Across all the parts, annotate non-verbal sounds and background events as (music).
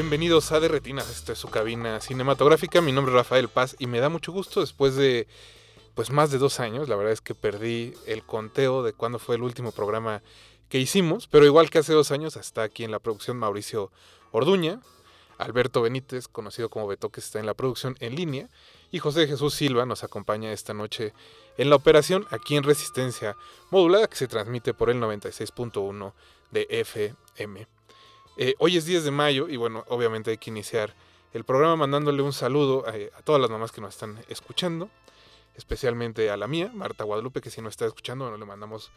Bienvenidos a De Retinas, esta es su cabina cinematográfica. Mi nombre es Rafael Paz y me da mucho gusto después de pues más de dos años. La verdad es que perdí el conteo de cuándo fue el último programa que hicimos, pero igual que hace dos años está aquí en la producción Mauricio Orduña, Alberto Benítez, conocido como Beto, que está en la producción en línea, y José Jesús Silva nos acompaña esta noche en la operación aquí en Resistencia Modulada que se transmite por el 96.1 de FM. Eh, hoy es 10 de mayo y bueno, obviamente hay que iniciar el programa mandándole un saludo a, a todas las mamás que nos están escuchando, especialmente a la mía, Marta Guadalupe, que si no está escuchando, bueno, le mandamos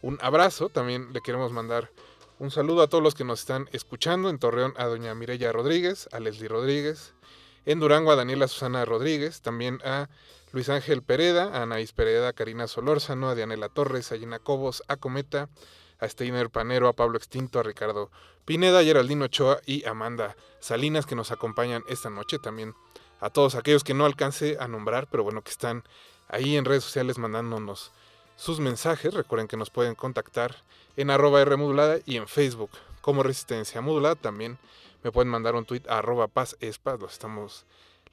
un abrazo. También le queremos mandar un saludo a todos los que nos están escuchando en Torreón, a doña Mireya Rodríguez, a Leslie Rodríguez, en Durango a Daniela Susana Rodríguez, también a Luis Ángel Pereda, a Anaís Pereda, a Karina Solórzano, a Dianela Torres, a Gina Cobos, a Cometa, a Steiner Panero, a Pablo Extinto, a Ricardo Pineda, a Geraldino Ochoa y Amanda Salinas que nos acompañan esta noche. También a todos aquellos que no alcance a nombrar, pero bueno, que están ahí en redes sociales mandándonos sus mensajes. Recuerden que nos pueden contactar en arroba R modulada y en Facebook como Resistencia Modulada. También me pueden mandar un tweet a arroba paz espa. Los estamos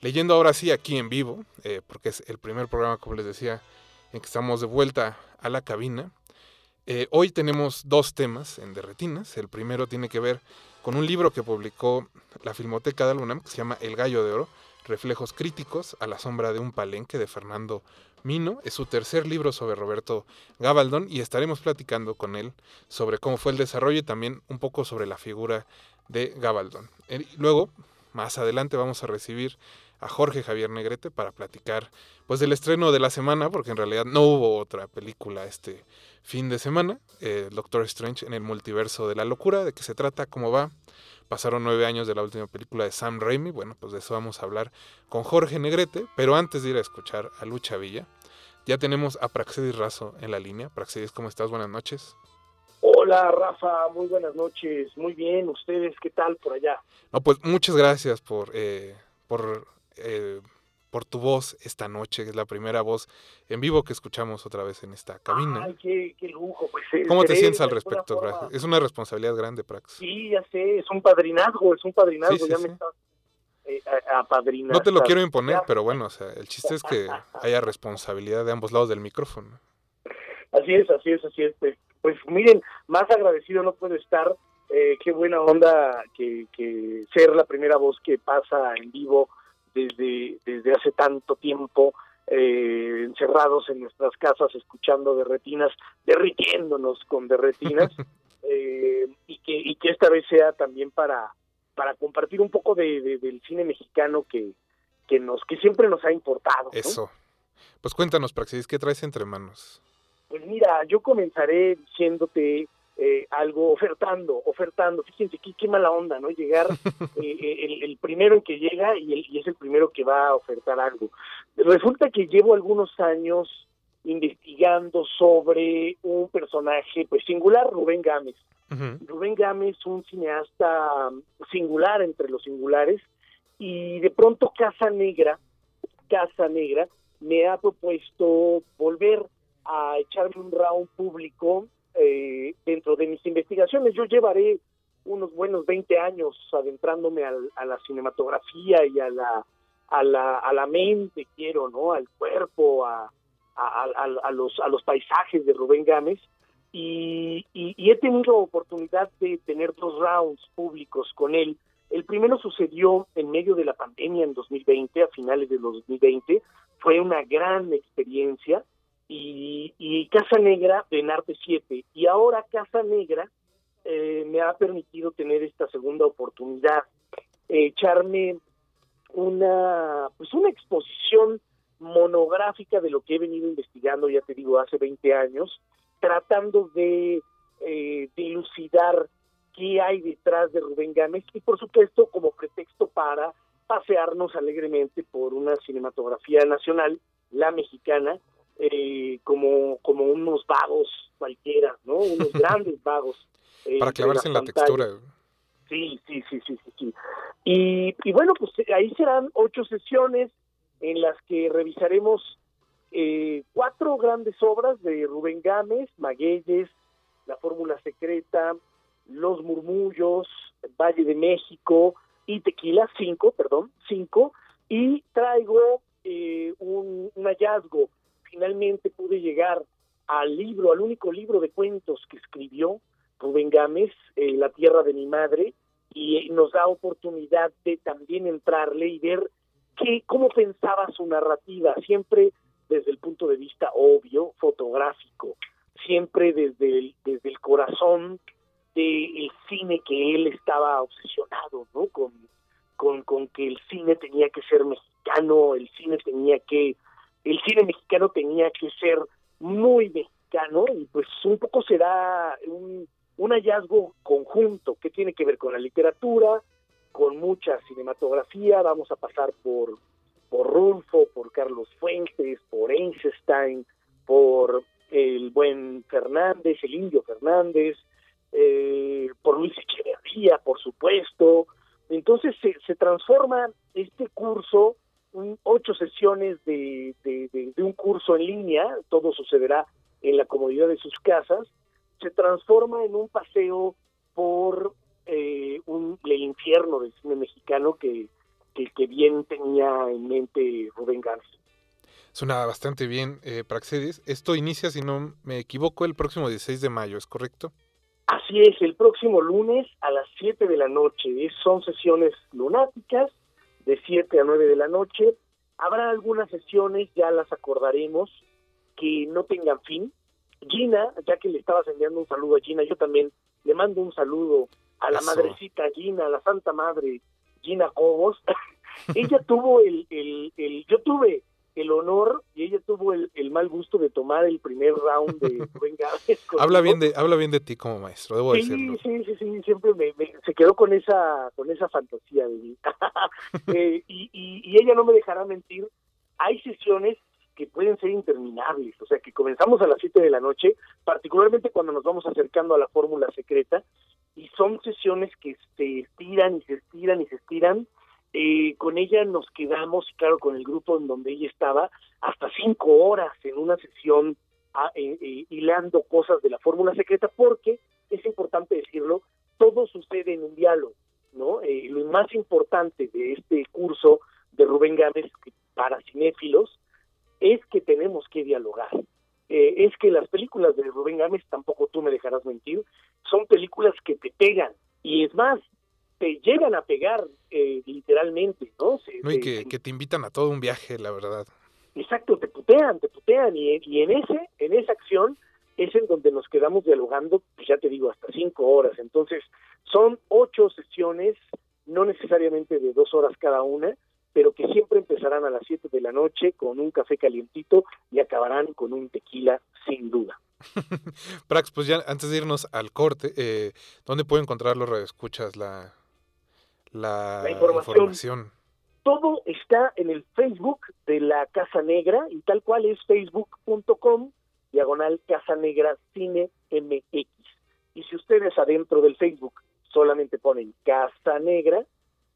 leyendo ahora sí aquí en vivo, eh, porque es el primer programa, como les decía, en que estamos de vuelta a la cabina. Eh, hoy tenemos dos temas en Derretinas. El primero tiene que ver con un libro que publicó la Filmoteca de UNAM que se llama El Gallo de Oro, Reflejos Críticos a la Sombra de un Palenque de Fernando Mino. Es su tercer libro sobre Roberto Gabaldón y estaremos platicando con él sobre cómo fue el desarrollo y también un poco sobre la figura de Gabaldón. Eh, Luego, más adelante, vamos a recibir a Jorge Javier Negrete para platicar pues del estreno de la semana, porque en realidad no hubo otra película este fin de semana, eh, Doctor Strange en el multiverso de la locura, de qué se trata, cómo va. Pasaron nueve años de la última película de Sam Raimi, bueno, pues de eso vamos a hablar con Jorge Negrete, pero antes de ir a escuchar a Lucha Villa, ya tenemos a Praxedis Razo en la línea. Praxedis, ¿cómo estás? Buenas noches. Hola Rafa, muy buenas noches, muy bien, ¿ustedes qué tal por allá? No, pues muchas gracias por, eh, por, eh, por tu voz esta noche, que es la primera voz en vivo que escuchamos otra vez en esta cabina. Ay, qué, qué lujo, pues. eh, ¿Cómo te sientes al respecto, forma-? Es una responsabilidad grande, Prax. Sí, ya sé, es un padrinazgo, es un padrinazgo, Sí, sí, ya sí. me estás eh, apadrinando. No te lo quiero imponer, pero bueno, o sea, el chiste es que (laughs) haya responsabilidad de ambos lados del micrófono. Así es, así es, así es. Pues, pues miren, más agradecido no puedo estar. eh, qué buena onda que, que ser la primera voz que pasa en vivo desde, desde hace tanto tiempo, eh, encerrados en nuestras casas, escuchando derretinas, derritiéndonos con derretinas, (laughs) eh, y, que, y que esta vez sea también para, para compartir un poco de, de- del cine mexicano que, que, nos, que siempre nos ha importado. ¿no? Eso. Pues cuéntanos, Praxis, ¿qué traes entre manos? Pues mira, yo comenzaré diciéndote eh, algo, ofertando, ofertando. Fíjense qué, qué mala onda, ¿no? Llegar (laughs) eh, eh, el, el primero en que llega y, el- y es el primero que va a ofertar algo. Resulta que llevo algunos años investigando sobre un personaje pues singular, Rubén Gámez. Rubén Gámez, un cineasta singular entre los singulares, y de pronto Casa Negra, Casa Negra, me ha propuesto volver a echarme un round público eh, dentro de mis investigaciones. Yo llevaré unos buenos 20 años adentrándome al- a la cinematografía y a la, a la, a la mente, quiero, ¿no? Al cuerpo, a, a, a- a los, a los paisajes de Rubén Gámez y, y- y he tenido oportunidad de tener dos rounds públicos con él. El primero sucedió en medio de la pandemia en 2020, a finales de 2020. Fue una gran experiencia. Y, y Casa Negra en Arte 7. Y ahora Casa Negra eh, me ha permitido tener esta segunda oportunidad, echarme una, pues una exposición monográfica de lo que he venido investigando, ya te digo, hace 20 años, tratando de eh, dilucidar qué hay detrás de Rubén Gámez y por supuesto como pretexto para pasearnos alegremente por una cinematografía nacional, la mexicana, eh, como, como unos vagos cualquiera, ¿no? Unos (laughs) grandes vagos. eh, para clavarse en la textura. Sí, sí, sí, sí, sí. sí. Y, y, bueno, pues ahí serán ocho sesiones en las que revisaremos eh, cuatro grandes obras de Rubén Gámez, Magueyes, La Fórmula Secreta, Los Murmullos, Valle de México y Tequila, cinco, perdón, cinco, y traigo eh, un, un hallazgo. Finalmente pude llegar al libro, al único libro de cuentos que escribió Rubén Gámez, eh, La Tierra de mi Madre, y nos da oportunidad de también entrarle y ver qué, cómo pensaba su narrativa, siempre desde el punto de vista obvio, fotográfico, siempre desde el, desde el corazón del cine que él estaba obsesionado, ¿no? Con, con, con que el cine tenía que ser mexicano, el cine tenía que, el cine mexicano tenía que ser muy mexicano y pues un poco será un, hallazgo conjunto que tiene que ver con la literatura, con mucha cinematografía, vamos a pasar por por Rulfo, por Carlos Fuentes, por Einstein, por el buen Fernández, el indio Fernández, eh, por Luis Echeverría, por supuesto. Entonces se, se transforma este curso, un, ocho sesiones de, de, de, de un curso en línea, todo sucederá en la comodidad de sus casas, se transforma en un paseo por eh, un, el infierno del cine mexicano que, que, que, bien tenía en mente Rubén Gámez. Suena bastante bien, eh, Praxedis. Esto inicia, si no me equivoco, el próximo 16 de mayo, ¿es correcto? Así es, el próximo lunes a las 7 de la noche. Son sesiones lunáticas de 7 a 9 de la noche. Habrá algunas sesiones, ya las acordaremos, que no tengan fin. Gina, ya que le estabas enviando un saludo a Gina, yo también le mando un saludo a la Eso. madrecita Gina, a la Santa Madre Gina Cobos. (laughs) ella tuvo el, el, el, yo tuve el honor y ella tuvo el, el, mal gusto de tomar el primer round de (laughs) Rubén Gámez. habla bien de habla bien de ti como maestro, debo sí, decirlo. Sí, sí, sí, siempre me, me, se quedó con esa con esa fantasía de mí. (laughs) (laughs) eh, y, y, y ella no me dejará mentir. Hay sesiones que pueden ser interminables, o sea, que comenzamos a las 7 de la noche, particularmente cuando nos vamos acercando a la fórmula secreta, y son sesiones que se estiran y se estiran y se estiran. Eh, con ella nos quedamos, claro, con el grupo en donde ella estaba, hasta cinco horas en una sesión a, eh, eh, hilando cosas de la fórmula secreta, porque es importante decirlo, todo sucede en un diálogo, ¿no? Eh, lo más importante de este curso de Rubén Gámez para cinéfilos es que tenemos que dialogar. Es que las películas de Rubén Gámez, tampoco tú me dejarás mentir, son películas que te pegan. Y es más, te llegan a pegar eh, literalmente, ¿no? Se, no y que, que, te invitan a todo un viaje, la verdad. Exacto, te putean, te putean. Y, y en ese, en esa acción es en donde nos quedamos dialogando, pues ya te digo, hasta cinco horas. Entonces, son ocho sesiones, no necesariamente de dos horas cada una, pero que siempre empezarán a las 7 de la noche con un café calientito y acabarán con un tequila sin duda. (laughs) Prax, pues ya antes de irnos al corte, eh, ¿dónde puedo encontrar los radioescuchas la, la, la información. información? Todo está en el Facebook de la Casa Negra y tal cual es facebook.com diagonal Casa Negra Cine MX. Y si ustedes adentro del Facebook solamente ponen Casa Negra,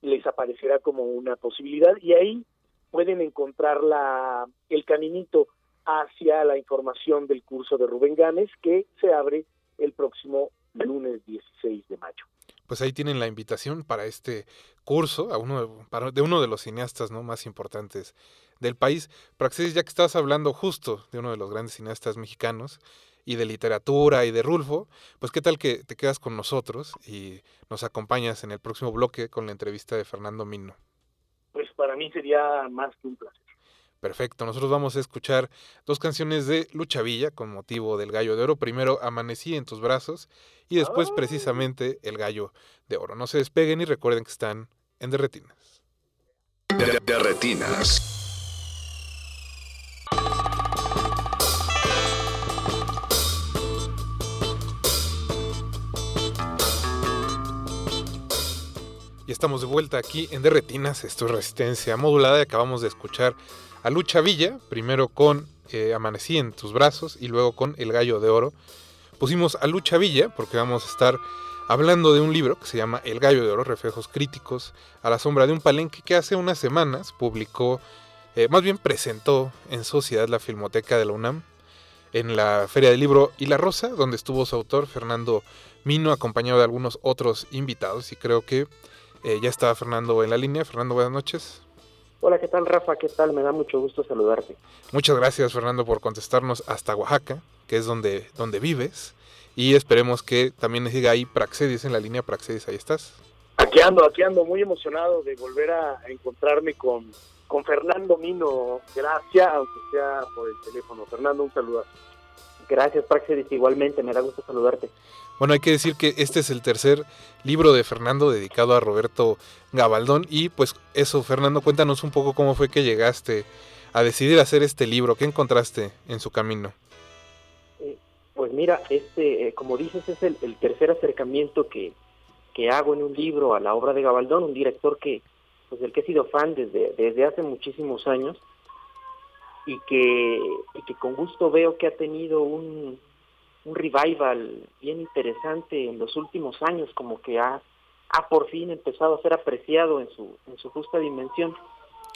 les aparecerá como una posibilidad y ahí pueden encontrar la, el caminito hacia la información del curso de Rubén Gámez que se abre el próximo lunes 16 de mayo. Pues ahí tienen la invitación para este curso a uno de uno de los cineastas ¿no? más importantes del país. Praxis, ya que estabas hablando justo de uno de los grandes cineastas mexicanos, y de literatura y de Rulfo, pues qué tal que te quedas con nosotros y nos acompañas en el próximo bloque con la entrevista de Fernando Mino. Pues para mí sería más que un placer. Perfecto, nosotros vamos a escuchar dos canciones de Lucha Villa con motivo del Gallo de Oro. Primero, Amanecí en tus brazos y después precisamente El Gallo de Oro. No se despeguen y recuerden que están en Derretinas. Derretinas. Y estamos de vuelta aquí en Derretinas, esto es Resistencia Modulada y acabamos de escuchar a Lucha Villa, primero con eh, Amanecí en tus brazos y luego con El Gallo de Oro. Pusimos a Lucha Villa porque vamos a estar hablando de un libro que se llama El Gallo de Oro, Reflejos Críticos a la Sombra de un Palenque que hace unas semanas publicó, eh, más bien presentó en sociedad la Filmoteca de la UNAM en la Feria del Libro y la Rosa, donde estuvo su autor Fernando Mino, acompañado de algunos otros invitados. Y creo que eh, ya está Fernando en la línea. Fernando, buenas noches. Hola, ¿qué tal Rafa? ¿Qué tal? Me da mucho gusto saludarte. Muchas gracias Fernando por contestarnos hasta Oaxaca, que es donde, donde vives. Y esperemos que también siga ahí Praxedis en la línea. Praxedis, ahí estás. Aquí ando, aquí ando, muy emocionado de volver a encontrarme con, con Fernando Mino. Gracias, aunque sea por el teléfono. Fernando, un saludo. Gracias, Praxedis, igualmente, me da gusto saludarte. Bueno, hay que decir que este es el tercer libro de Fernando dedicado a Roberto Gabaldón y pues eso, Fernando, cuéntanos un poco cómo fue que llegaste a decidir hacer este libro, ¿qué encontraste en su camino? Eh, pues mira, este, eh, como dices, es el, tercer acercamiento que, que, hago en un libro a la obra de Gabaldón, un director que, pues del que he sido fan desde, desde hace muchísimos años y que, y que con gusto veo que ha tenido un, un revival bien interesante en los últimos años, como que ha, ha por fin empezado a ser apreciado en su, en su justa dimensión.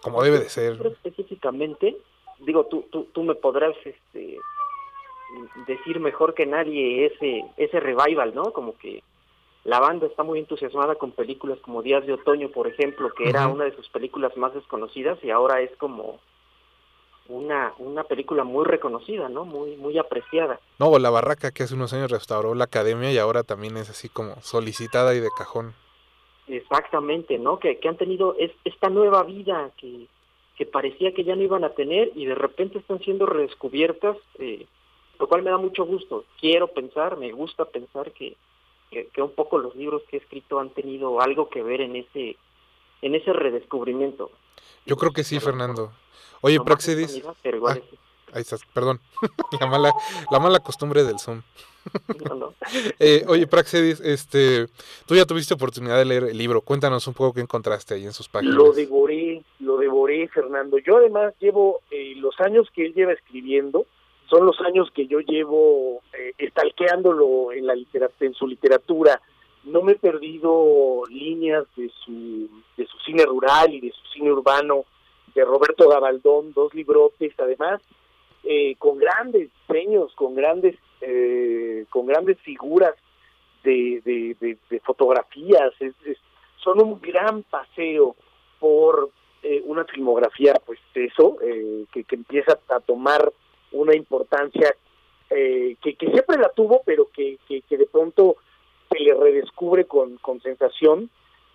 Como debe de ser. específicamente, digo, tú, tú, tú me podrás este, decir mejor que nadie ese, ese revival, ¿no? Como que la banda está muy entusiasmada con películas como Días de Otoño, por ejemplo, que era una de sus películas más desconocidas y ahora es como una, una película muy reconocida, ¿no? Muy, muy apreciada. No, La Barraca, que hace unos años restauró la academia y ahora también es así como solicitada y de cajón. Exactamente, ¿no? Que, que han tenido es, esta nueva vida que, que parecía que ya no iban a tener y de repente están siendo redescubiertas, eh, lo cual me da mucho gusto. Quiero pensar, me gusta pensar que, que, que, un poco los libros que he escrito han tenido algo que ver en ese, en ese redescubrimiento. Yo creo que sí, Fernando. Oye, Praxedis. Ah, ahí estás, perdón. (laughs) la mala, la mala costumbre del Zoom. (laughs) (laughs) eh, oye, Praxedis, este, tú ya tuviste oportunidad de leer el libro. Cuéntanos un poco qué encontraste ahí en sus páginas. Lo devoré, lo devoré, Fernando. Yo además llevo eh, los años que él lleva escribiendo, son los años que yo llevo eh, estalqueándolo en, la literatura, en su literatura. No me he perdido líneas de su, de su cine rural y de su cine urbano de Roberto Gabaldón, dos librotes, además, eh, con grandes diseños, con grandes, eh, con grandes figuras de, de, fotografías, es, son un gran paseo por eh, una filmografía, pues eso, que, que, empieza a tomar una importancia que, que, siempre la tuvo, pero que, que, de pronto se le redescubre con, con sensación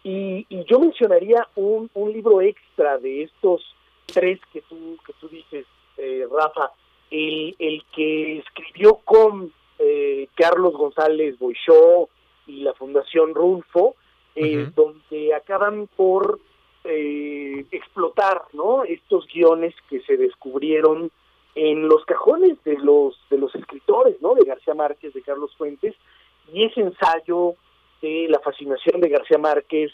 y, yo mencionaría un, un, libro extra de estos tres que tú, que tú dices, eh, Rafa, el, el que escribió con eh, Carlos González Boixó y la Fundación Rulfo, eh, donde acaban por explotar ¿no? estos guiones que se descubrieron en los cajones de los de los escritores, ¿no? De García Márquez, de Carlos Fuentes, y ese ensayo de la fascinación de García Márquez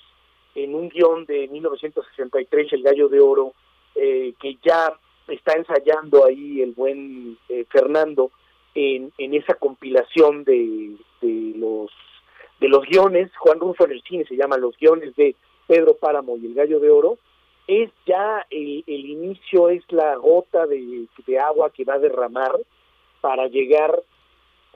en un guion de 1963, El Gallo de Oro, eh, que ya está ensayando ahí el buen eh, Fernando en, en esa compilación de, de los de los guiones, Juan Rufo en el cine se llama Los guiones de Pedro Páramo y El Gallo de Oro, es ya el, el inicio, es la gota de, de agua que va a derramar para llegar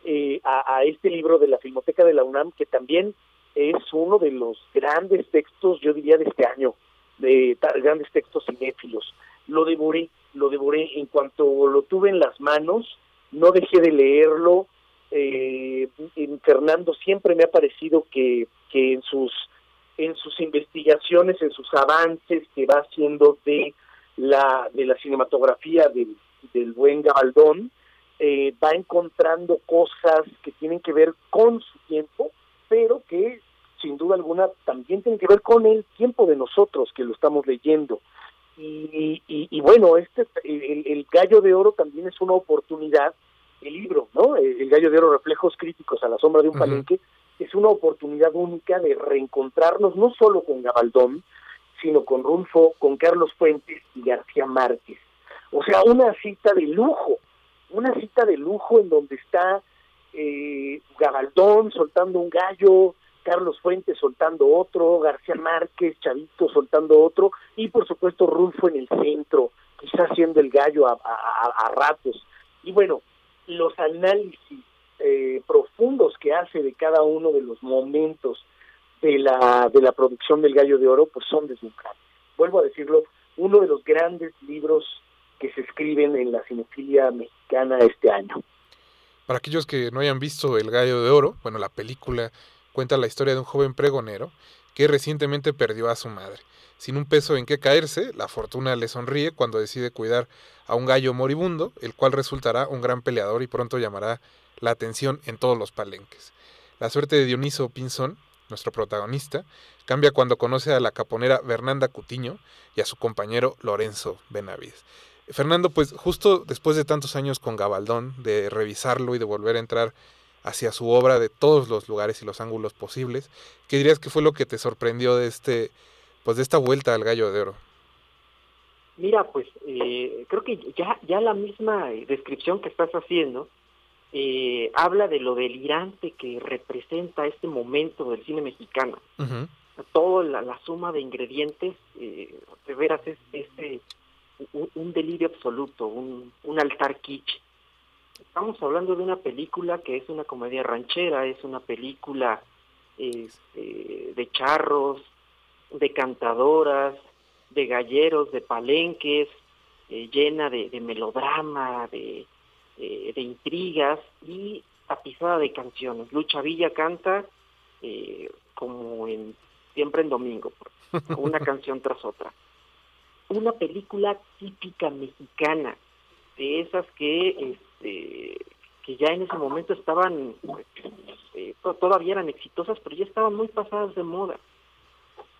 eh, a, este libro de la Filmoteca de la UNAM, que también es uno de los grandes textos, yo diría, de este año, de grandes textos cinéfilos. Lo devoré, lo devoré. En cuanto lo tuve en las manos, no dejé de leerlo. Eh, Fernando siempre me ha parecido que, que en sus en sus investigaciones, en sus avances que va haciendo de la de la cinematografía del, del buen Gabaldón, eh, va encontrando cosas que tienen que ver con su tiempo, pero que sin duda alguna también tiene que ver con el tiempo de nosotros que lo estamos leyendo. Y, y, bueno, este el, gallo de oro también es una oportunidad, el libro, ¿no? El, gallo de oro, reflejos críticos a la sombra de un palenque, es una oportunidad única de reencontrarnos no solo con Gabaldón, sino con Rulfo, con Carlos Fuentes y García Márquez. O sea, una cita de lujo, una cita de lujo en donde está eh, Gabaldón soltando un gallo, Carlos Fuentes soltando otro, García Márquez, Chavito soltando otro, y por supuesto Rulfo en el centro, quizás siendo el gallo a, ratos. Y bueno, los análisis eh, profundos que hace de cada uno de los momentos de la, de la producción del Gallo de Oro, pues son deslumbrantes. Vuelvo a decirlo, uno de los grandes libros que se escriben en la cinefilia mexicana este año. Para aquellos que no hayan visto El Gallo de Oro, bueno, la película cuenta la historia de un joven pregonero que recientemente perdió a su madre. Sin un peso en qué caerse, la fortuna le sonríe cuando decide cuidar a un gallo moribundo, el cual resultará un gran peleador y pronto llamará la atención en todos los palenques. La suerte de Dioniso Pinzón, nuestro protagonista, cambia cuando conoce a la caponera Fernanda Cutiño y a su compañero Lorenzo Benavides. Fernando, pues justo después de tantos años con Gabaldón, de revisarlo y de volver a entrar hacia su obra de todos los lugares y los ángulos posibles, ¿qué dirías que fue lo que te sorprendió de este, pues de esta vuelta al Gallo de Oro? Mira, pues eh, creo que ya, ya la misma descripción que estás haciendo eh, habla de lo delirante que representa este momento del cine mexicano. Toda la, suma de ingredientes, eh, de veras es, este un, delirio absoluto, un, un altar kitsch. Estamos hablando de una película que es una comedia ranchera, es una película este, de charros, de cantadoras, de galleros, de palenques, eh, llena de, melodrama, de, eh, de intrigas y tapizada de canciones. Lucha Villa canta eh, como en siempre en domingo, una (laughs) canción tras otra una película típica mexicana, de esas que este que ya en ese momento estaban eh, todavía eran exitosas, pero ya estaban muy pasadas de moda.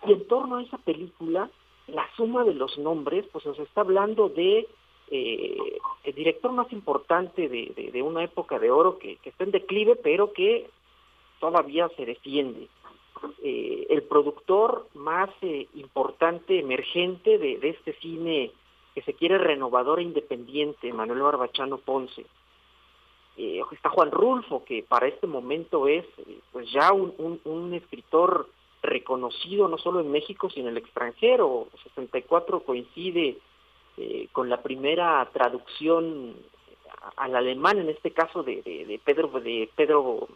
Y en torno a esa película, la suma de los nombres, pues nos está hablando de eh, el director más importante de, de, una época de oro que, que está en declive, pero que todavía se defiende. Eh, el productor más eh, importante, emergente de, este cine que se quiere renovador e independiente, Manuel Barbachano Ponce. Eh, está Juan Rulfo, que para este momento es pues ya un, escritor reconocido no solo en México, sino en el extranjero. 64 coincide con la primera traducción al alemán, en este caso de, de Pedro de Pedro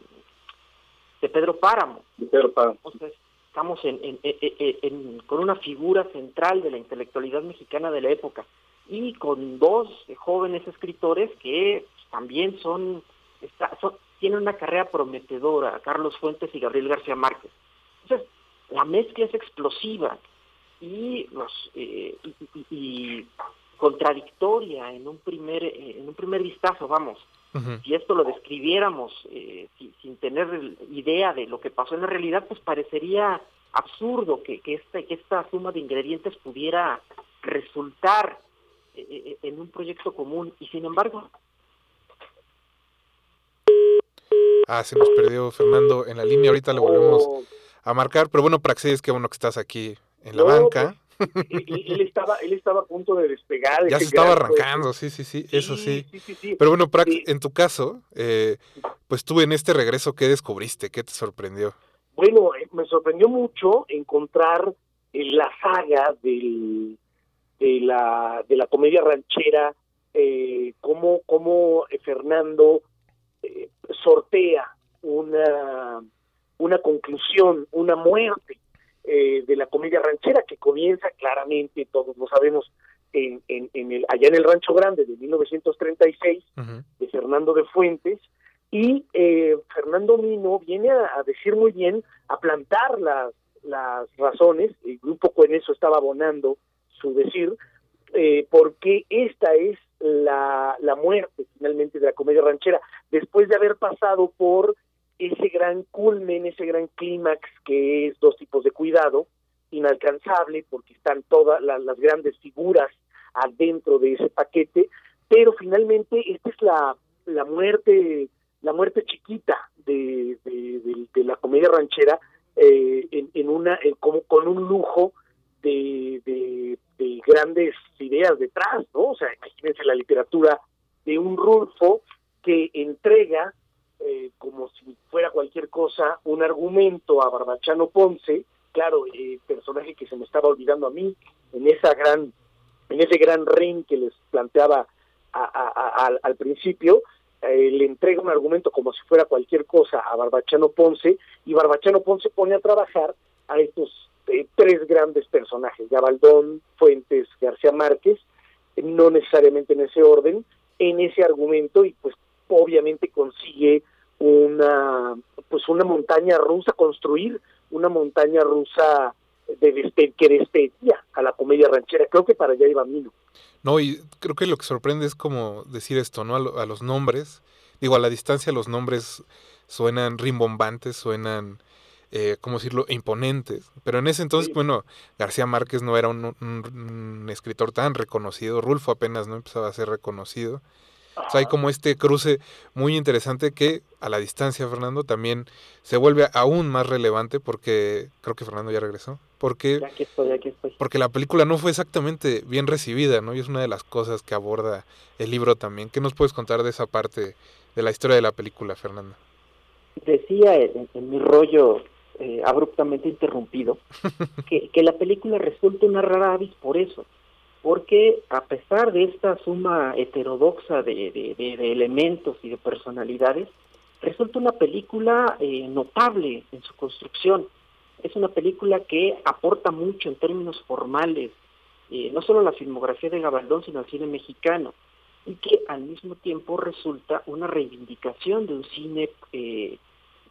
de Pedro Páramo. Entonces, estamos en, con una figura central de la intelectualidad mexicana de la época y con dos jóvenes escritores que también son, tienen una carrera prometedora, Carlos Fuentes y Gabriel García Márquez. Entonces, la mezcla es explosiva y, los, eh, y, contradictoria en un primer eh, en un primer vistazo, vamos. Si esto lo describiéramos eh, sin tener idea de lo que pasó en la realidad, pues parecería absurdo que, que, esta, que esta suma de ingredientes pudiera resultar eh, eh, en un proyecto común. Y sin embargo... Ah, se nos perdió Fernando en la línea, ahorita le volvemos a marcar, pero bueno, Praxis, qué bueno que estás aquí en la banca. Pues, él, estaba, él estaba a punto de despegar. Ya se estaba arrancando, sí, sí, sí, eso sí. Pero bueno, Prax, en tu caso, eh, pues tú en este regreso, ¿qué descubriste? ¿Qué te sorprendió? Bueno, eh, me sorprendió mucho encontrar la saga del, de, la, de la comedia ranchera, eh, cómo, cómo Fernando sortea una, una conclusión, una muerte eh, de la comedia ranchera que comienza claramente, todos lo sabemos, en, en, el, allá en el Rancho Grande de 1936 de Fernando de Fuentes y eh, Fernando Mino viene a, decir muy bien, a plantar las, las razones, y un poco en eso estaba abonando su decir, eh, porque esta es la, la muerte finalmente de la comedia ranchera, después de haber pasado por ese gran culmen, ese gran clímax que es dos tipos de cuidado, inalcanzable porque están todas las grandes figuras adentro de ese paquete, pero finalmente esta es la, la muerte la muerte chiquita de, de, la comedia ranchera eh, en, una como con un lujo de, de, grandes ideas detrás, ¿no? O sea, imagínense la literatura de un Rulfo que entrega eh, como si fuera cualquier cosa un argumento a Barbachano Ponce, claro, eh, personaje que se me estaba olvidando a mí en esa gran en ese gran ring que les planteaba al principio, eh, le entrega un argumento como si fuera cualquier cosa a Barbachano Ponce y Barbachano Ponce pone a trabajar a estos eh, tres grandes personajes, Gabaldón, Fuentes, García Márquez, no necesariamente en ese orden, en ese argumento y pues obviamente consigue una pues una montaña rusa construir una montaña rusa de que despedía a la comedia ranchera creo que para allá iba Mino no y creo que lo que sorprende es como decir esto no a, a los nombres digo a la distancia los nombres suenan rimbombantes suenan eh, ¿cómo decirlo?, imponentes. Pero en ese entonces, bueno, García Márquez no era un, escritor tan reconocido, Rulfo apenas no empezaba a ser reconocido. O sea, hay como este cruce muy interesante que a la distancia, Fernando, también se vuelve aún más relevante porque creo que Fernando ya regresó. Porque, aquí estoy, aquí estoy. porque la película no fue exactamente bien recibida, ¿no? Y es una de las cosas que aborda el libro también. ¿Qué nos puedes contar de esa parte de la historia de la película, Fernando? Decía en mi rollo eh, abruptamente interrumpido, (laughs) que, que, la película resulta una rara avis por eso, porque a pesar de esta suma heterodoxa de, de, elementos y de personalidades, resulta una película eh, notable en su construcción. Es una película que aporta mucho en términos formales, eh, no solo a la filmografía de Gabaldón, sino al cine mexicano, y que al mismo tiempo resulta una reivindicación de un cine eh,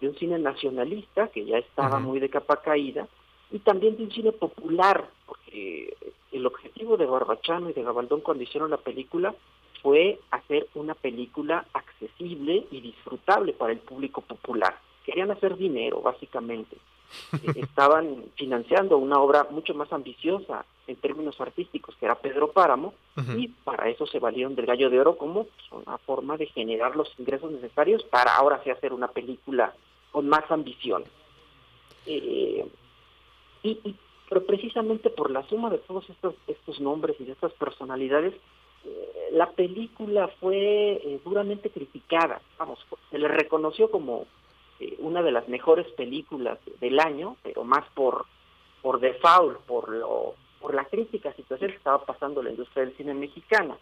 de un cine nacionalista, que ya estaba muy de capa caída, y también de un cine popular, porque el objetivo de Barbachano y de Gabaldón cuando hicieron la película fue hacer una película accesible y disfrutable para el público popular. Querían hacer dinero, básicamente. (laughs) Estaban financiando una obra mucho más ambiciosa en términos artísticos, que era Pedro Páramo, y para eso se valieron del Gallo de Oro como una forma de generar los ingresos necesarios para ahora sí hacer una película con más ambición. Eh, y, pero precisamente por la suma de todos estos, estos nombres y de estas personalidades, eh, la película fue eh, duramente criticada. Vamos, se le reconoció como una de las mejores películas del año, pero más por por default, por lo por la crítica situación que estaba pasando la industria del cine mexicano.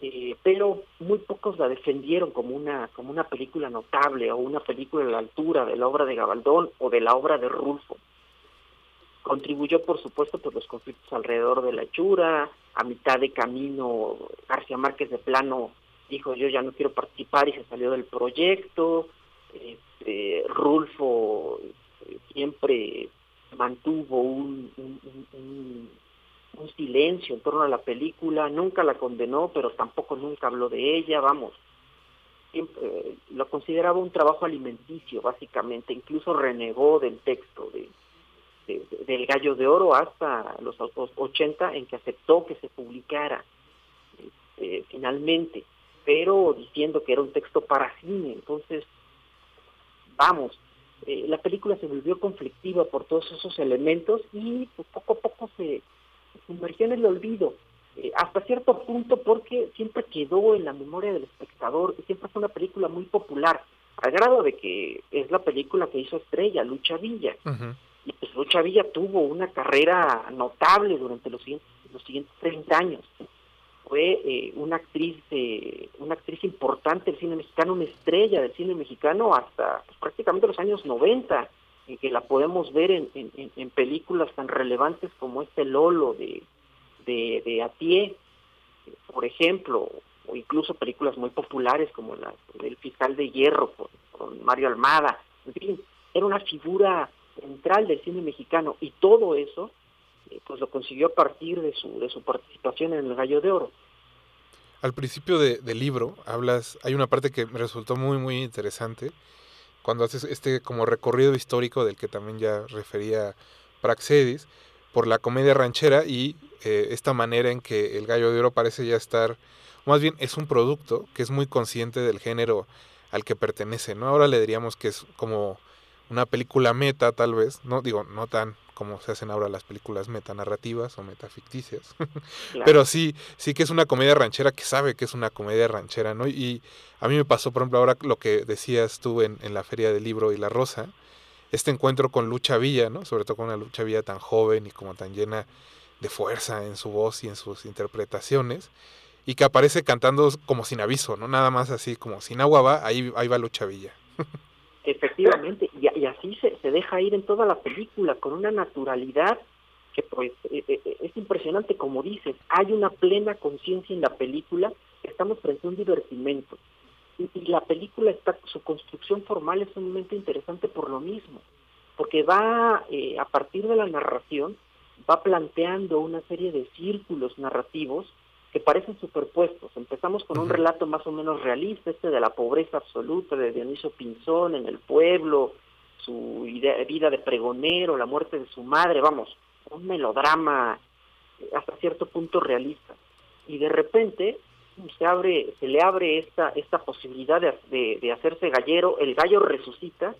Eh, pero muy pocos la defendieron como una como una película notable o una película a la altura de la obra de Gabaldón o de la obra de Rulfo. Contribuyó, por supuesto, por los conflictos alrededor de la hechura, a mitad de camino García Márquez de plano dijo yo ya no quiero participar y se salió del proyecto, este, Rulfo eh, siempre mantuvo un, silencio en torno a la película, nunca la condenó, pero tampoco nunca habló de ella, vamos. Siempre, lo consideraba un trabajo alimenticio, básicamente, incluso renegó del texto de, del Gallo de Oro hasta los 80 en que aceptó que se publicara este, finalmente, pero diciendo que era un texto para cine, entonces, vamos, eh, la película se volvió conflictiva por todos esos elementos y pues, poco a poco se, sumergió en el olvido, eh, hasta cierto punto porque siempre quedó en la memoria del espectador y siempre fue una película muy popular, al grado de que es la película que hizo estrella, Lucha Villa. Y pues Lucha Villa tuvo una carrera notable durante los siguientes, los siguientes 30 años. Fue eh, una actriz eh, una actriz importante del cine mexicano, una estrella del cine mexicano hasta pues, prácticamente los años 90 que la podemos ver en, en, películas tan relevantes como este Lolo de, de, de Atié, por ejemplo, o incluso películas muy populares como la del Fiscal de Hierro con, Mario Almada. En fin, era una figura central del cine mexicano y todo eso eh, pues lo consiguió a partir de su, de su participación en El Gallo de Oro. Al principio de, del libro hablas, hay una parte que me resultó muy muy interesante, cuando haces este como recorrido histórico del que también ya refería Praxedis, por la comedia ranchera y eh, esta manera en que el gallo de oro parece ya estar, más bien es un producto que es muy consciente del género al que pertenece, ¿no? Ahora le diríamos que es como una película meta, tal vez, no digo, no tan como se hacen ahora las películas metanarrativas o metaficticias, (laughs) pero sí, sí que es una comedia ranchera que sabe que es una comedia ranchera, ¿no? Y a mí me pasó, por ejemplo, ahora lo que decías tú en, en la Feria del Libro y la Rosa, este encuentro con Lucha Villa, ¿no? Sobre todo con una Lucha Villa tan joven y como tan llena de fuerza en su voz y en sus interpretaciones, y que aparece cantando como sin aviso, ¿no? Nada más así como sin agua va, ahí, ahí va Lucha Villa. (laughs) Efectivamente, y, así se, se, deja ir en toda la película, con una naturalidad que pues e, e, e, es impresionante, como dices, hay una plena conciencia en la película, estamos frente a un divertimento, y, y, la película está, su construcción formal es sumamente interesante por lo mismo, porque va, eh, a partir de la narración, va planteando una serie de círculos narrativos que parecen superpuestos. Empezamos con un relato más o menos realista, este de la pobreza absoluta de Dionisio Pinzón en el pueblo, su idea, vida de pregonero, la muerte de su madre, vamos, un melodrama hasta cierto punto realista. Y de repente se abre, se le abre esta, esta posibilidad de, de, de hacerse gallero, el gallo resucita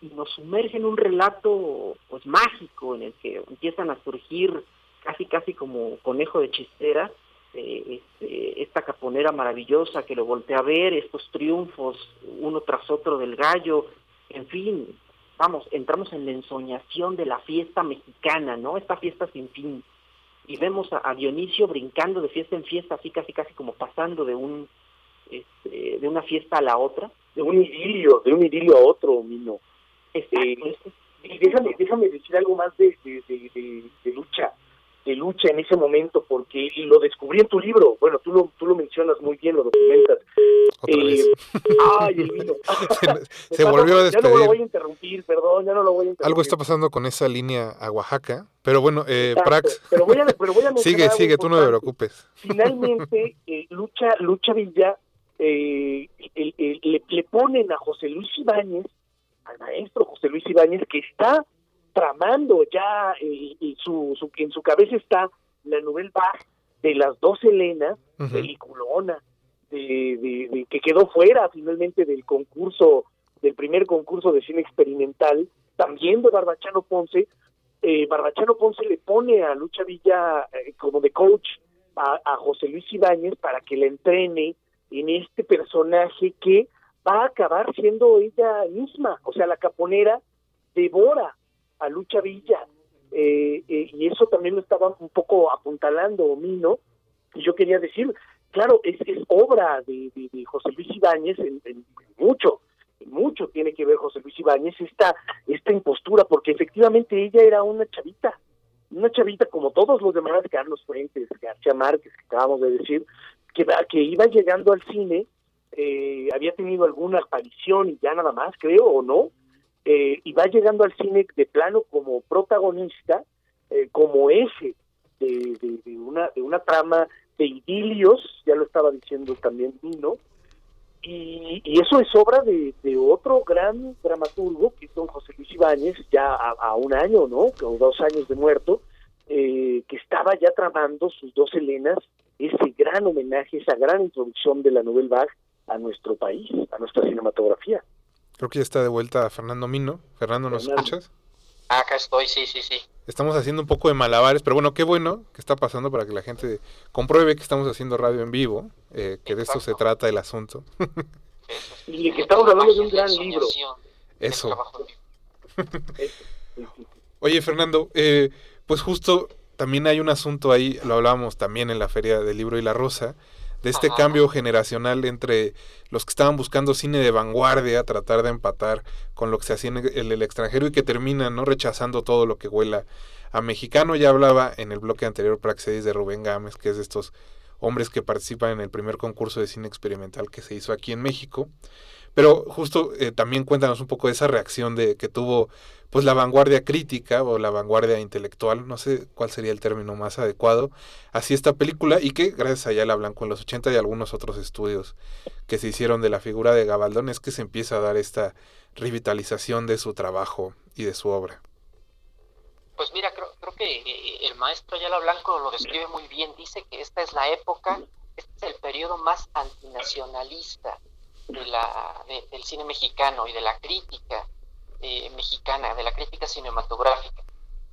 y nos sumerge en un relato pues mágico en el que empiezan a surgir casi casi como conejo de chistera eh, este, esta caponera maravillosa que lo voltea a ver, estos triunfos uno tras otro del gallo, en fin, vamos, entramos en la ensoñación de la fiesta mexicana, ¿no? Esta fiesta sin fin. Y vemos a, a Dionisio brincando de fiesta en fiesta, así casi casi como pasando de un este, de una fiesta a la otra. De un idilio, de un idilio a otro, Mino. Exacto, eh, y déjame, déjame decir algo más de, de, de lucha de lucha en ese momento porque lo descubrí en tu libro. Bueno tú lo tú lo mencionas muy bien lo documentas. Eh, ay el vino. (laughs) Se, (laughs) se volvió a despedir ya no lo voy a interrumpir perdón ya no lo voy a interrumpir. algo está pasando con esa línea a Oaxaca pero bueno eh, Exacto, Prax pero voy a, pero voy a (laughs) sigue sigue tú no te preocupes. Finalmente eh, lucha lucha Villa eh, el, el, le, le ponen a José Luis Ibáñez al maestro José Luis Ibáñez que está tramando ya eh, y su, su, en su cabeza está la novela Bach de las dos Helenas, uh -huh. peliculona, de, de, de, que quedó fuera finalmente del concurso, del primer concurso de cine experimental, también de Barbachano Ponce. Eh, Barbachano Ponce le pone a Lucha Villa eh, como de coach a, a José Luis Ibáñez para que le entrene en este personaje que va a acabar siendo ella misma, o sea, la caponera devora a Lucha Villa, eh, eh, y eso también lo estaba un poco apuntalando Mino, y yo quería decir, claro, es, es obra de, de, José Luis Ibáñez en, mucho, mucho tiene que ver José Luis Ibáñez esta, esta impostura, porque efectivamente ella era una chavita, una chavita como todos los demás, Carlos Fuentes, García Márquez, que acabamos de decir, que, que iba llegando al cine, eh, había tenido alguna aparición y ya nada más, creo, o no, eh, y va llegando al cine de plano como protagonista, eh, como eje de, de, de, una, de una trama de idilios, ya lo estaba diciendo también Nino, y, eso es obra de, de, otro gran dramaturgo, que es don José Luis Ibáñez, ya a, a un año, ¿no? O dos años de muerto, eh, que estaba ya tramando sus dos Helenas, ese gran homenaje, esa gran introducción de la Nouvelle Vague a nuestro país, a nuestra cinematografía. Creo que ya está de vuelta Fernando Mino. Fernando, ¿nos Fernando. escuchas? Acá estoy, sí, sí, sí. Estamos haciendo un poco de malabares, pero bueno, qué bueno que está pasando para que la gente compruebe que estamos haciendo radio en vivo, eh, que Exacto. de esto se trata el asunto. y que estamos hablando de un gran libro. Eso. Oye, Fernando, eh, pues justo también hay un asunto ahí, lo hablábamos también en la Feria del Libro y la Rosa, de este Ajá. cambio generacional entre los que estaban buscando cine de vanguardia, tratar de empatar con lo que se hacía en el, el, extranjero y que terminan no rechazando todo lo que huela a mexicano. Ya hablaba en el bloque anterior Praxedis de Rubén Gámez, que es de estos hombres que participan en el primer concurso de cine experimental que se hizo aquí en México. Pero justo eh, también cuéntanos un poco de esa reacción de que tuvo pues la vanguardia crítica o la vanguardia intelectual, no sé cuál sería el término más adecuado, así esta película y que gracias a Ayala Blanco en los 80 y algunos otros estudios que se hicieron de la figura de Gabaldón es que se empieza a dar esta revitalización de su trabajo y de su obra. Pues mira, creo, creo que eh, el maestro Ayala Blanco lo describe muy bien, dice que esta es la época, este es el periodo más antinacionalista de la, del cine mexicano y de la crítica eh, mexicana, de la crítica cinematográfica.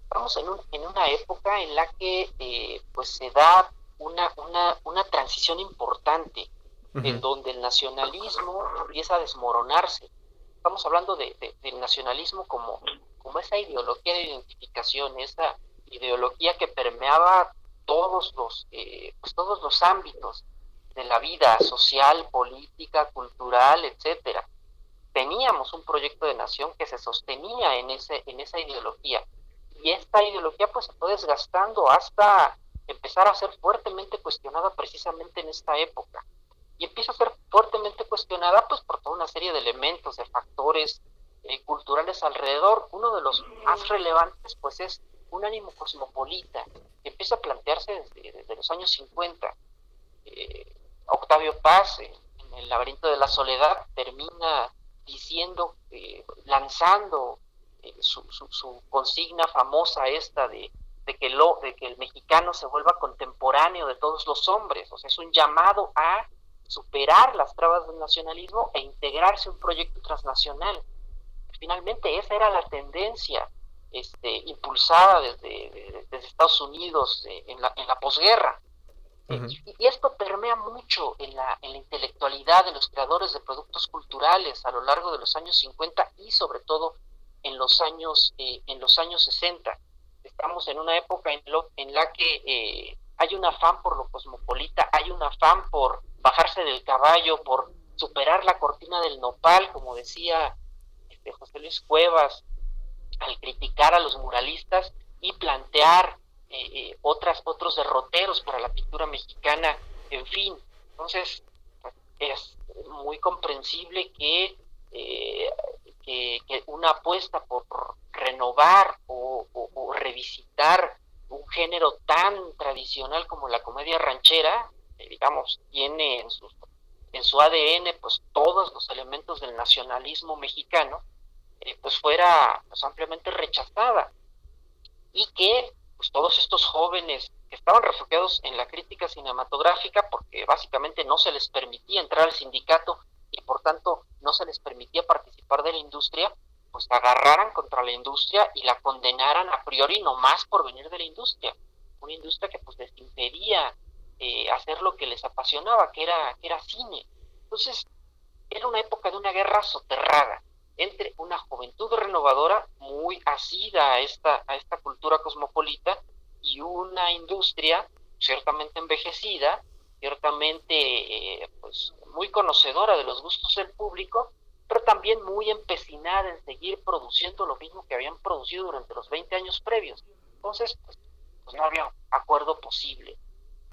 Estamos en, un, en una época en la que eh, pues se da una, una, una transición importante en donde el nacionalismo empieza a desmoronarse. Estamos hablando de, del nacionalismo como, como esa ideología de identificación, esa ideología que permeaba todos los, eh, pues todos los ámbitos de la vida social, política, cultural, etcétera. Teníamos un proyecto de nación que se sostenía en ese, en esa ideología. Y esta ideología pues se fue desgastando hasta empezar a ser fuertemente cuestionada precisamente en esta época. Y empieza a ser fuertemente cuestionada pues por toda una serie de elementos, de factores eh, culturales alrededor. Uno de los más relevantes pues es un ánimo cosmopolita que empieza a plantearse desde, los años 50. Eh, Octavio Paz, en el laberinto de la soledad, termina diciendo, eh, lanzando su, su, consigna famosa esta de de que, lo, de que el mexicano se vuelva contemporáneo de todos los hombres. O sea, es un llamado a superar las trabas del nacionalismo e integrarse a un proyecto transnacional. Finalmente, esa era la tendencia este, impulsada desde, desde Estados Unidos eh, en, la, en la posguerra. Y, esto permea mucho en la, en la intelectualidad de los creadores de productos culturales a lo largo de los años 50 y sobre todo en los años, eh, en los años 60 estamos en una época en, lo, en la que eh, hay un afán por lo cosmopolita, hay un afán por bajarse del caballo, por superar la cortina del nopal, como decía este, José Luis Cuevas, al criticar a los muralistas y plantear eh, eh, otras, otros derroteros para la pintura mexicana, en fin. Entonces, es muy comprensible que que, una apuesta por renovar o, revisitar un género tan tradicional como la comedia ranchera, digamos, tiene en su, en su ADN pues todos los elementos del nacionalismo mexicano, eh, pues fuera pues, ampliamente rechazada y que pues todos estos jóvenes que estaban refugiados en la crítica cinematográfica porque básicamente no se les permitía entrar al sindicato y por tanto no se les permitía participar de la industria, pues agarraran contra la industria y la condenaran a priori no más por venir de la industria. Una industria que pues les impedía eh, hacer lo que les apasionaba, que era, que era cine. Entonces, era una época de una guerra soterrada entre una juventud renovadora muy asida a esta, a esta cultura cosmopolita y una industria ciertamente envejecida, ciertamente eh, pues muy conocedora de los gustos del público, pero también muy empecinada en seguir produciendo lo mismo que habían producido durante los 20 años previos. Entonces, pues, pues no había acuerdo posible.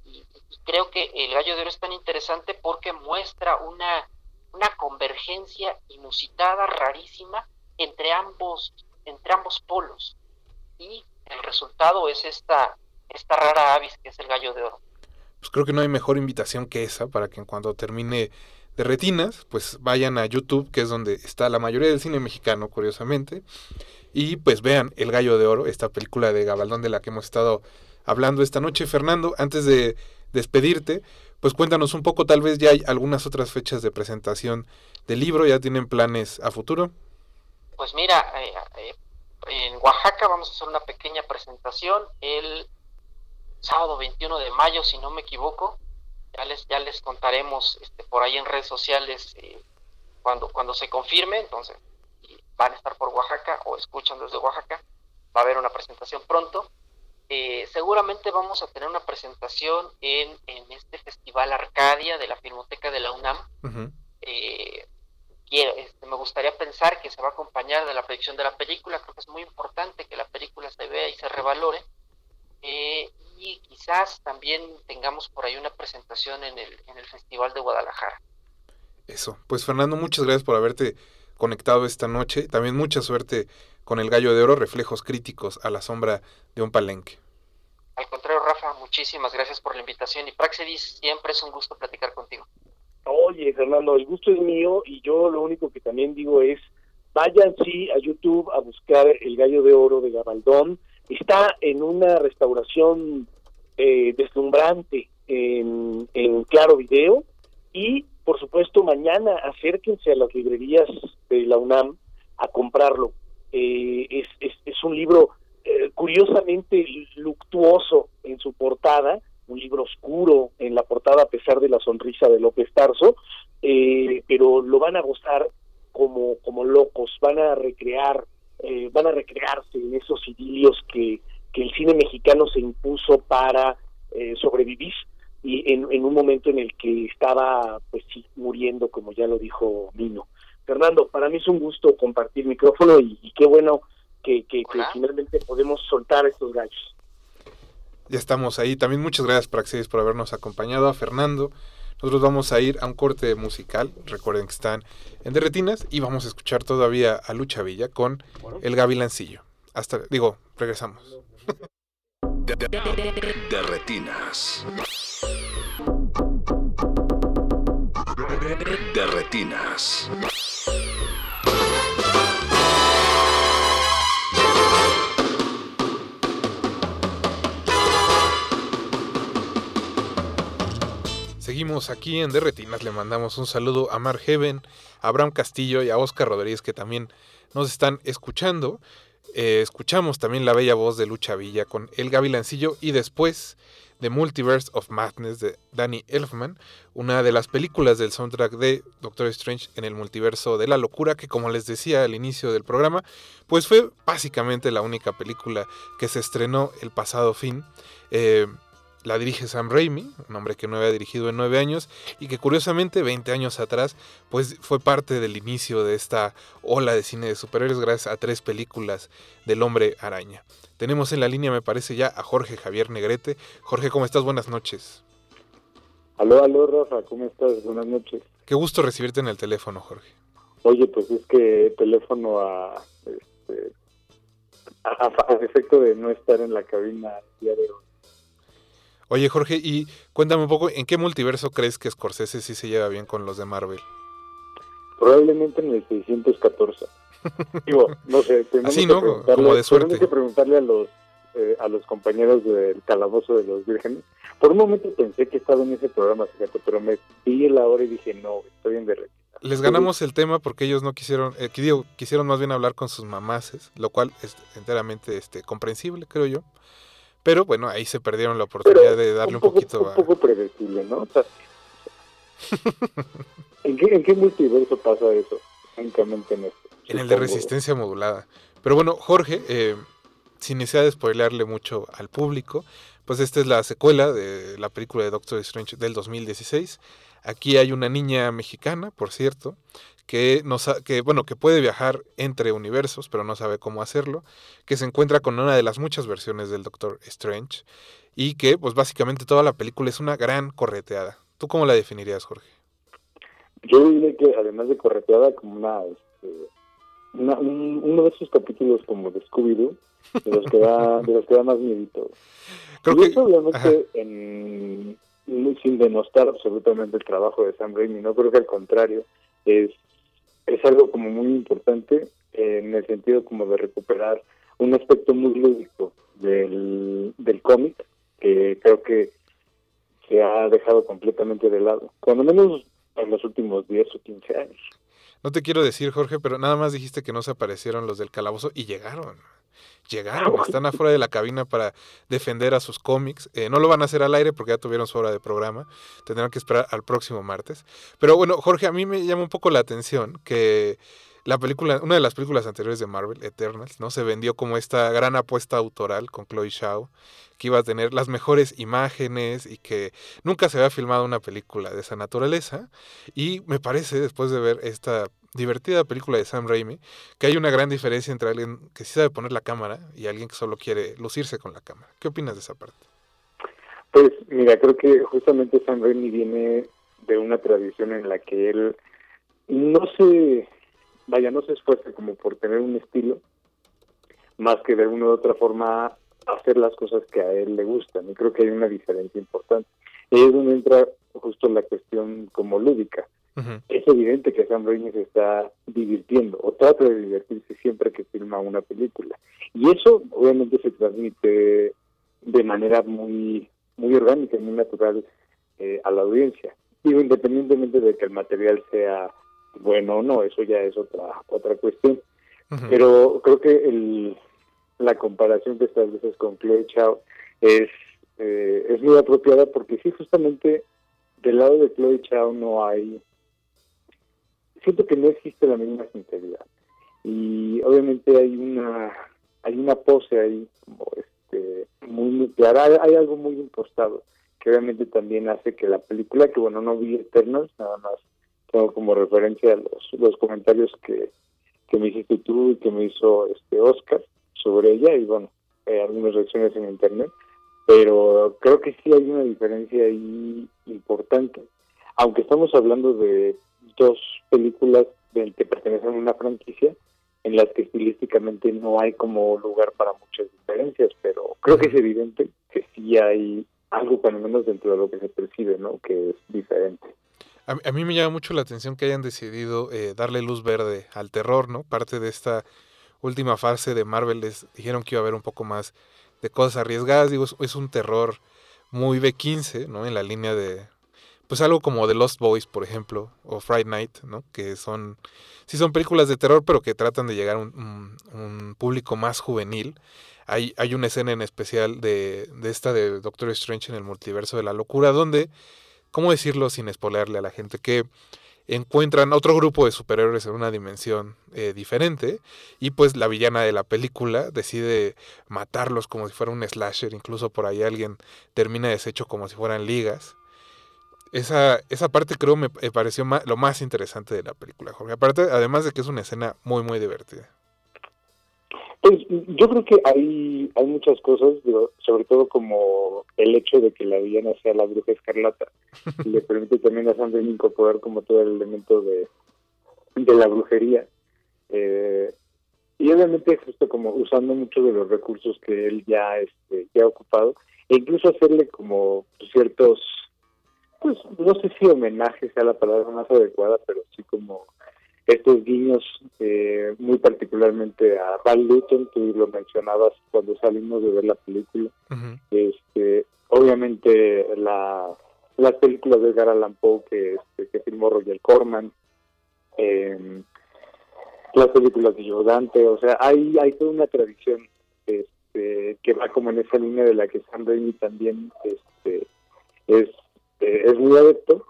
Y, creo que el gallo de oro es tan interesante porque muestra una, una convergencia inusitada, rarísima, entre ambos, entre ambos polos. Y el resultado es esta, esta rara avis que es el gallo de oro pues creo que no hay mejor invitación que esa para que en cuanto termine de retinas, pues vayan a YouTube, que es donde está la mayoría del cine mexicano, curiosamente, y pues vean El Gallo de Oro, esta película de Gabaldón de la que hemos estado hablando esta noche. Fernando, antes de despedirte, pues cuéntanos un poco, tal vez ya hay algunas otras fechas de presentación del libro, ya tienen planes a futuro. Pues mira, eh, eh, en Oaxaca vamos a hacer una pequeña presentación el sábado 21 de mayo, si no me equivoco. Ya les, ya les contaremos este, por ahí en redes sociales eh, cuando, cuando se confirme. Entonces, van a estar por Oaxaca o escuchan desde Oaxaca, va a haber una presentación pronto. Eh, seguramente vamos a tener una presentación en, en, este Festival Arcadia de la Filmoteca de la UNAM. Eh, este, me gustaría pensar que se va a acompañar de la proyección de la película. Creo que es muy importante que la película se vea y se revalore. Eh, y quizás también tengamos por ahí una presentación en el, en el Festival de Guadalajara. Eso, pues Fernando, muchas gracias por haberte conectado esta noche. También mucha suerte con el Gallo de Oro, reflejos críticos a la sombra de un palenque. Al contrario, Rafa, muchísimas gracias por la invitación y Praxedis, siempre es un gusto platicar contigo. Oye, Fernando, el gusto es mío y yo lo único que también digo es, vayan sí a YouTube a buscar el Gallo de Oro de Gabaldón está en una restauración eh, deslumbrante en, Claro Video y por supuesto, mañana acérquense a las librerías de la UNAM a comprarlo. Eh, es, es, un libro eh, curiosamente luctuoso en su portada, un libro oscuro en la portada a pesar de la sonrisa de López Tarso, eh, pero lo van a gozar como, como locos, van a recrear, eh, van a recrearse en esos idilios que, que el cine mexicano se impuso para eh, sobrevivir y en, en, un momento en el que estaba pues sí muriendo como ya lo dijo Mino. Fernando, para mí es un gusto compartir micrófono y, y qué bueno que, que, que finalmente podemos soltar estos gallos. Ya estamos ahí. También muchas gracias, Praxis, por habernos acompañado. A Fernando. Nosotros vamos a ir a un corte musical. Recuerden que están en Derretinas y vamos a escuchar todavía a Lucha Villa con El Gavilancillo. Hasta, digo, regresamos. Derretinas. Derretinas. Seguimos aquí en Derretinas, le mandamos un saludo a Mar Heaven, a Abraham Castillo y a Oscar Rodríguez que también nos están escuchando. Eh, escuchamos también la bella voz de Lucha Villa con El Gavilancillo y después The Multiverse of Madness de Danny Elfman, una de las películas del soundtrack de Doctor Strange en el multiverso de la locura, que como les decía al inicio del programa, pues fue básicamente la única película que se estrenó el pasado fin. Eh, la dirige Sam Raimi, un hombre que no había dirigido en nueve años y que curiosamente 20 años atrás pues fue parte del inicio de esta ola de cine de superhéroes gracias a tres películas del hombre araña. Tenemos en la línea me parece ya a Jorge Javier Negrete. Jorge, ¿cómo estás? Buenas noches. Aló, aló Rafa, ¿cómo estás? Buenas noches. Qué gusto recibirte en el teléfono, Jorge. Oye, pues es que teléfono a, este, a, efecto de no estar en la cabina hoy Oye, Jorge, y cuéntame un poco, ¿en qué multiverso crees que Scorsese sí se lleva bien con los de Marvel? Probablemente en el 614. (laughs) Digo, no sé, tenemos Así, que preguntarle, Como de suerte. tenemos que preguntarle a los eh, a los compañeros del calabozo de los vírgenes. Por un momento pensé que estaba en ese programa, fíjate, pero me vi la hora y dije, no, estoy en derretida. Les ganamos el tema porque ellos no quisieron, eh, digo, quisieron más bien hablar con sus mamases, lo cual es enteramente este, comprensible, creo yo. Pero bueno, ahí se perdieron la oportunidad Pero de darle un, poco, poquito un a... poco predecible, ¿no? O sea, (laughs) ¿en, qué, ¿En qué multiverso pasa eso? Francamente en esto. En el de resistencia modulada. Pero bueno, Jorge, eh, sin necesidad de spoilearle mucho al público, pues esta es la secuela de la película de Doctor Strange del 2016. Aquí hay una niña mexicana, por cierto, que, no que, bueno, que puede viajar entre universos, pero no sabe cómo hacerlo, que se encuentra con una de las muchas versiones del Doctor Strange y que, pues básicamente toda la película es una gran correteada. ¿Tú cómo la definirías, Jorge? Yo diría que además de correteada, como una, este, una un- uno de esos capítulos como de Scooby-Doo, de los que da, (laughs) de los que da más miedito. Creo y que- eso obviamente en, sin denostar absolutamente el trabajo de Sam Raimi, no creo que al contrario, es, es algo como muy importante en el sentido como de recuperar un aspecto muy lúdico del, del cómic que creo que se ha dejado completamente de lado, cuando menos en los últimos 10 o 15 años. No te quiero decir, Jorge, pero nada más dijiste que no se aparecieron los del calabozo y llegaron. Llegaron, están afuera de la cabina para defender a sus cómics. Eh, no lo van a hacer al aire porque ya tuvieron su hora de programa. Tendrán que esperar al próximo martes. Pero bueno, Jorge, a mí me llama un poco la atención que la película, una de las películas anteriores de Marvel, Eternals, ¿no? Se vendió como esta gran apuesta autoral con Chloe Shaw, que iba a tener las mejores imágenes y que nunca se había filmado una película de esa naturaleza. Y me parece, después de ver esta divertida película de Sam Raimi, que hay una gran diferencia entre alguien que sí sabe poner la cámara y alguien que solo quiere lucirse con la cámara. ¿Qué opinas de esa parte? Pues mira, creo que justamente Sam Raimi viene de una tradición en la que él no se, vaya, no se esfuerza como por tener un estilo, más que de una u otra forma hacer las cosas que a él le gustan. Y creo que hay una diferencia importante. Y es donde entra justo la cuestión como lúdica. Es evidente que Sam Raimi se está divirtiendo o trata de divertirse siempre que filma una película. Y eso obviamente se transmite de manera muy muy orgánica y muy natural eh, a la audiencia. digo, independientemente de que el material sea bueno o no, eso ya es otra otra cuestión. Pero creo que el, la comparación que estableces con Chloe Chao es, eh, es muy apropiada porque sí, justamente del lado de Chloe Chao no hay, siento que no existe la misma sinceridad. Y obviamente hay una, hay una pose ahí como este, muy clara, hay, algo muy impostado que obviamente también hace que la película, que bueno, no vi Eternals, nada más tengo como referencia los, los comentarios que, que me hiciste tú y que me hizo este Oscar sobre ella y bueno, eh, algunas reacciones en internet, pero creo que sí hay una diferencia ahí importante. Aunque estamos hablando de dos películas que pertenecen a una franquicia, en las que estilísticamente no hay como lugar para muchas diferencias, pero creo que es evidente que sí hay algo, cuando menos dentro de lo que se percibe, ¿no? Que es diferente. A, mí me llama mucho la atención que hayan decidido eh, darle luz verde al terror, ¿no? Parte de esta última fase de Marvel les dijeron que iba a haber un poco más de cosas arriesgadas. Digo, es, un terror muy B15, ¿no? En la línea de, pues algo como The Lost Boys, por ejemplo, o Friday Night, ¿no? Que son, sí son películas de terror, pero que tratan de llegar a un, un, público más juvenil. Hay, hay, una escena en especial de, de, esta de Doctor Strange en el multiverso de la locura, donde, ¿cómo decirlo sin spoilerle a la gente? Que encuentran otro grupo de superhéroes en una dimensión eh, diferente y pues la villana de la película decide matarlos como si fuera un slasher, incluso por ahí alguien termina deshecho como si fueran ligas. Esa, esa parte creo me, pareció lo más interesante de la película, Jorge. Aparte, además de que es una escena muy, muy divertida. Pues yo creo que hay, hay muchas cosas, sobre todo como el hecho de que la villana sea la bruja escarlata, (laughs) le permite también a Sandra incorporar como todo el elemento de, de la brujería. Eh, y obviamente justo como usando muchos de los recursos que él ya, este, ya ha ocupado, e incluso hacerle como ciertos, pues no sé si homenaje sea la palabra más adecuada, pero sí como estos guiños eh, muy particularmente a Val Luton, tú lo mencionabas cuando salimos de ver la película. este Obviamente la, las películas de Edgar Allan Poe que, este, que filmó Roger Corman, eh, las películas de Dante, o sea, hay, hay toda una tradición este, que va como en esa línea de la que Sam Raimi también este, es, eh, es muy adepto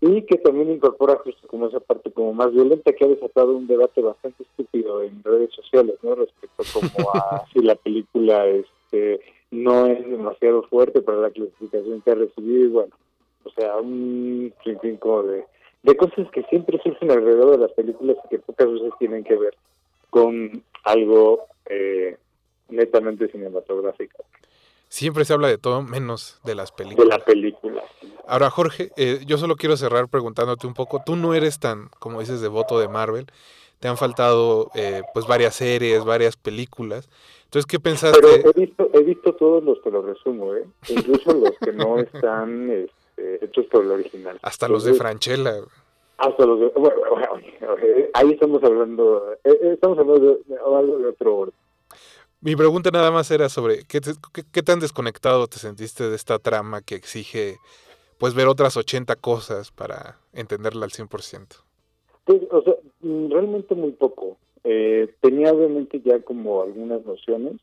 y que también incorpora justo como esa parte como más violenta que ha desatado un debate bastante estúpido en redes sociales, ¿no? Respecto como a (laughs) si la película este no es demasiado fuerte para la clasificación que ha recibido y bueno, o sea, un fin como de, de cosas que siempre surgen alrededor de las películas y que pocas veces tienen que ver con algo eh, netamente cinematográfico. Siempre se habla de todo menos de las películas. De la película. Ahora, Jorge, eh, yo solo quiero cerrar preguntándote un poco. Tú no eres tan, como dices, devoto de Marvel. Te han faltado, eh, pues, varias series, varias películas. Entonces, ¿qué pensaste? Pero he visto, he visto todos los, te lo resumo, ¿eh? Incluso los que no están este, hechos por el original. Hasta los de Franchella. Hasta los de... Bueno, (laughs) ahí estamos hablando, eh, estamos hablando de, algo de otro orden. Mi pregunta nada más era sobre ¿qué, qué, tan desconectado te sentiste de esta trama que exige pues ver otras 80 cosas para entenderla al 100%. Pues, o sea, mm, realmente muy poco. Eh, tenía obviamente ya como algunas nociones.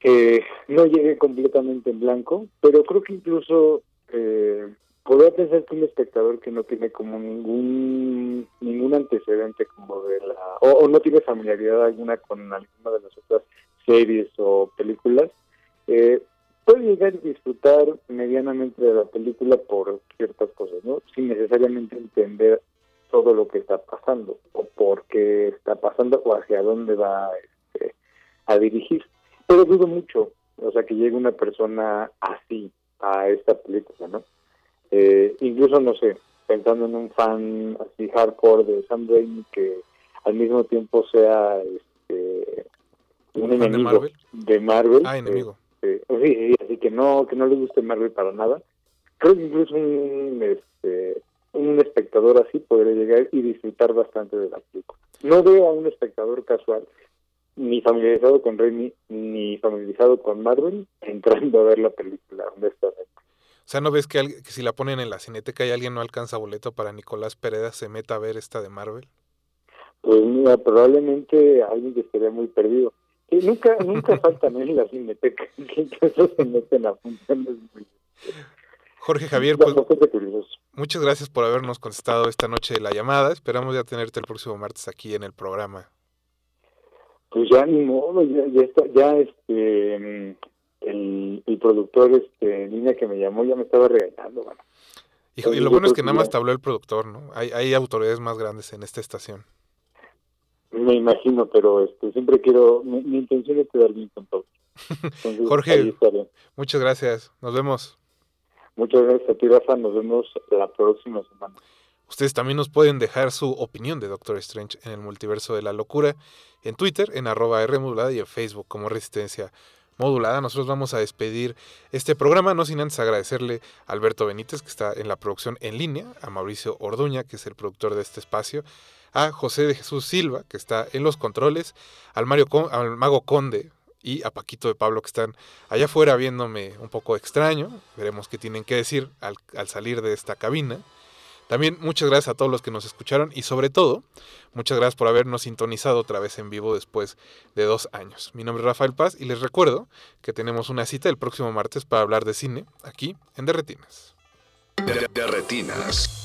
que no llegué completamente en blanco, pero creo que incluso eh, podría pensar que un espectador que no tiene como ningún ningún antecedente como de la o, no tiene familiaridad alguna con alguna de las otras series o películas eh, puede llegar a disfrutar medianamente de la película por ciertas cosas no sin necesariamente entender todo lo que está pasando o por qué está pasando o hacia dónde va este, a dirigir. Pero dudo mucho o sea que llegue una persona así a esta película no eh, incluso, no sé, pensando en un fan así hardcore de Sam que al mismo tiempo sea este, un enemigo de Marvel. ah, enemigo. Este, sí, así que no que no le guste Marvel para nada. Creo que incluso un, este, un espectador así podría llegar y disfrutar bastante de la película. No veo a un espectador casual ni familiarizado con Raimi ni familiarizado con Marvel entrando a ver la película, honestamente. O sea, ¿no ves que, que si la ponen en la cineteca y alguien no alcanza boleto para Nicolás Pereda se meta a ver esta de Marvel? Pues mira, probablemente alguien que estaría muy perdido. Que nunca, nunca faltan en la cineteca, que se meten a funciones muy... Jorge Javier, pues, muchas gracias por habernos contestado esta noche de la llamada. Esperamos ya tenerte el próximo martes aquí en el programa. Pues ya ni modo, ya, ya está, ya este, el, el productor, este, niña que me llamó ya me estaba regañando, bueno. Hijo, y lo bueno es que nada más te habló el productor, ¿no? Hay, hay autoridades más grandes en esta estación. Me imagino, pero este, siempre quiero, mi, mi intención es quedar bien con todos. (laughs) Entonces, Jorge. Muchas gracias. Nos vemos. Muchas gracias a ti, Rafa. Nos vemos la próxima semana. Ustedes también nos pueden dejar su opinión de Doctor Strange en el multiverso de la locura en Twitter, en arroba R modulada y en Facebook como Resistencia Modulada. Nosotros vamos a despedir este programa, no sin antes agradecerle a Alberto Benítez, que está en la producción en línea, a Mauricio Orduña, que es el productor de este espacio, a José de Jesús Silva, que está en los controles, al, Mario Con- al Mago Conde y a Paquito de Pablo, que están allá afuera viéndome un poco extraño. Veremos qué tienen que decir al, al salir de esta cabina. También muchas gracias a todos los que nos escucharon y sobre todo, muchas gracias por habernos sintonizado otra vez en vivo después de dos años. Mi nombre es Rafael Paz y les recuerdo que tenemos una cita el próximo martes para hablar de cine aquí en Derretinas. De, de retinas.